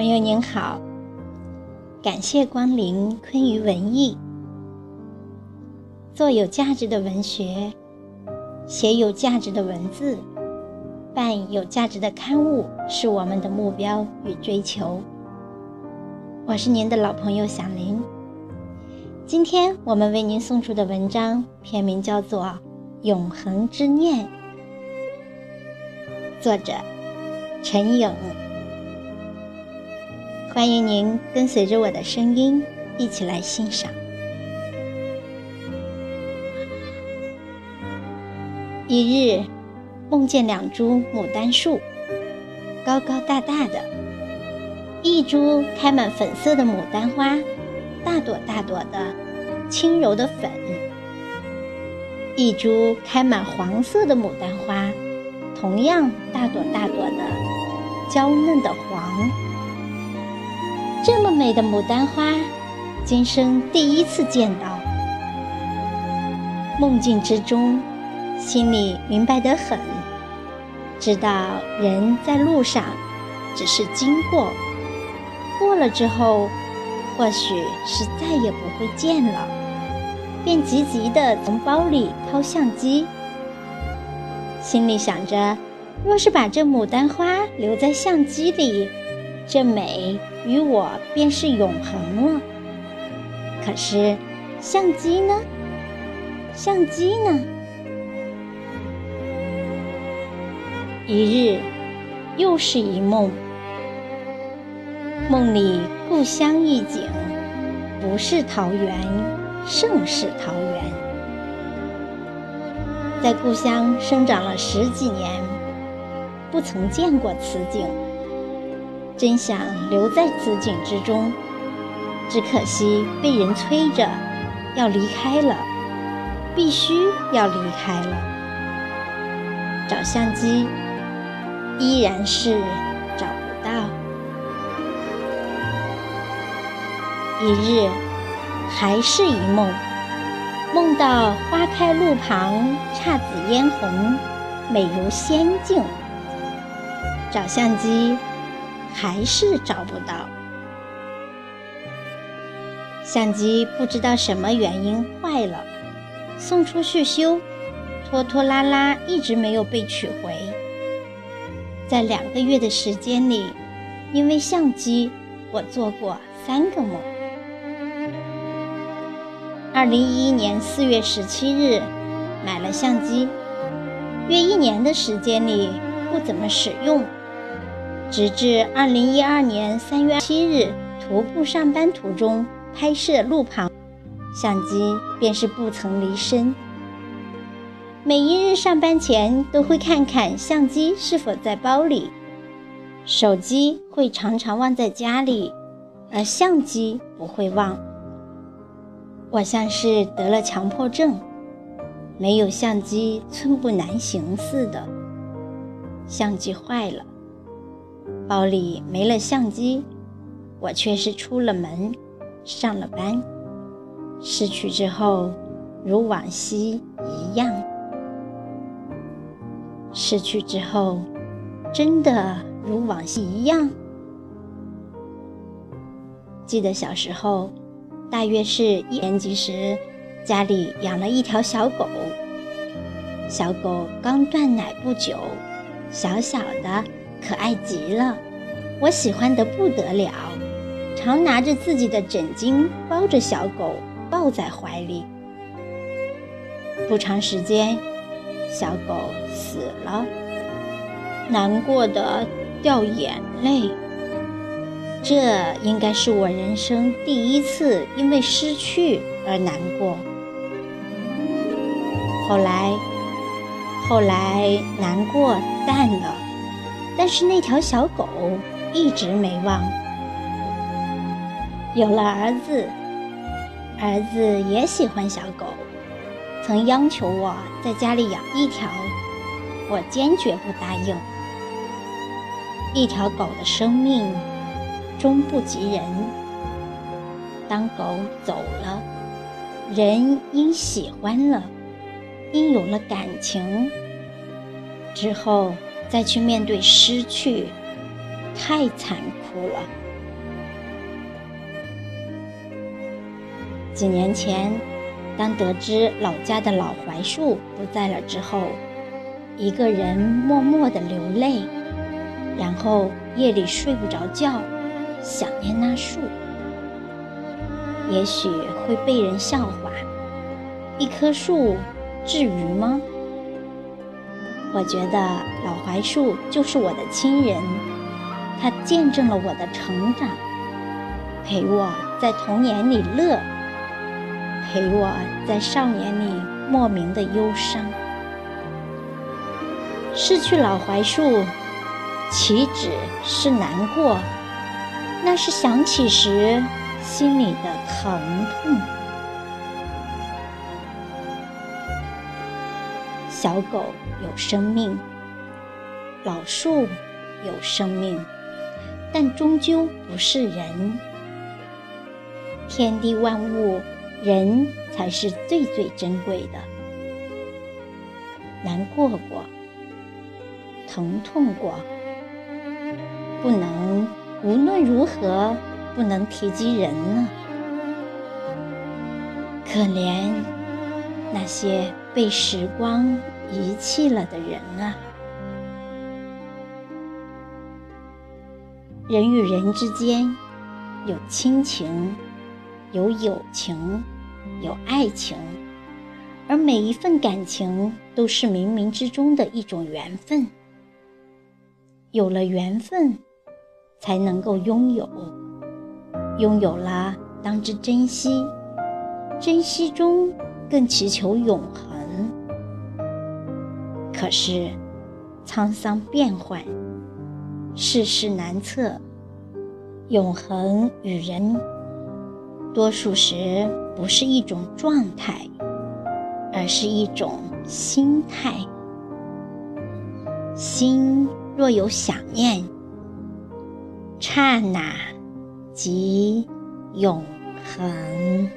朋友您好，感谢光临昆舆文艺。做有价值的文学，写有价值的文字，办有价值的刊物，是我们的目标与追求。我是您的老朋友小林。今天我们为您送出的文章篇名叫做《永恒之念》，作者陈颖。欢迎您跟随着我的声音一起来欣赏。一日，梦见两株牡丹树，高高大大的，一株开满粉色的牡丹花，大朵大朵的，轻柔的粉；一株开满黄色的牡丹花，同样大朵大朵的，娇嫩的黄。这么美的牡丹花，今生第一次见到。梦境之中，心里明白得很，知道人在路上只是经过，过了之后，或许是再也不会见了，便急急地从包里掏相机，心里想着，若是把这牡丹花留在相机里，这美。与我便是永恒了。可是，相机呢？相机呢？一日，又是一梦。梦里故乡一景，不是桃源，胜是桃源。在故乡生长了十几年，不曾见过此景。真想留在此景之中，只可惜被人催着要离开了，必须要离开了。找相机，依然是找不到。一日，还是一梦，梦到花开路旁，姹紫嫣红，美如仙境。找相机。还是找不到相机，不知道什么原因坏了，送出去修，拖拖拉拉一直没有被取回。在两个月的时间里，因为相机，我做过三个梦。二零一一年四月十七日买了相机，约一年的时间里不怎么使用。直至二零一二年三月七日徒步上班途中拍摄路旁，相机便是不曾离身。每一日上班前都会看看相机是否在包里，手机会常常忘在家里，而相机不会忘。我像是得了强迫症，没有相机寸步难行似的。相机坏了。包里没了相机，我却是出了门，上了班。失去之后，如往昔一样。失去之后，真的如往昔一样。记得小时候，大约是一年级时，家里养了一条小狗。小狗刚断奶不久，小小的。可爱极了，我喜欢的不得了，常拿着自己的枕巾包着小狗，抱在怀里。不长时间，小狗死了，难过的掉眼泪。这应该是我人生第一次因为失去而难过。后来，后来难过淡了。但是那条小狗一直没忘。有了儿子，儿子也喜欢小狗，曾央求我在家里养一条，我坚决不答应。一条狗的生命终不及人，当狗走了，人因喜欢了，因有了感情之后。再去面对失去太残酷了。几年前当得知老家的老槐树不在了之后一个人默默的流泪然后夜里睡不着觉想念那树。也许会被人笑话一棵树至于吗？我觉得老槐树就是我的亲人，它见证了我的成长，陪我在童年里乐，陪我在少年里莫名的忧伤。失去老槐树，岂止是难过，那是想起时心里的疼痛。小狗有生命，老树有生命，但终究不是人。天地万物，人才是最最珍贵的。难过过，疼痛过，不能无论如何不能提及人呢？可怜那些。被时光遗弃了的人啊，人与人之间有亲情，有友情，有爱情，而每一份感情都是冥冥之中的一种缘分。有了缘分，才能够拥有，拥有了当知珍惜，珍惜中更祈求永恒。可是，沧桑变幻，世事难测。永恒与人，多数时不是一种状态，而是一种心态。心若有想念，刹那即永恒。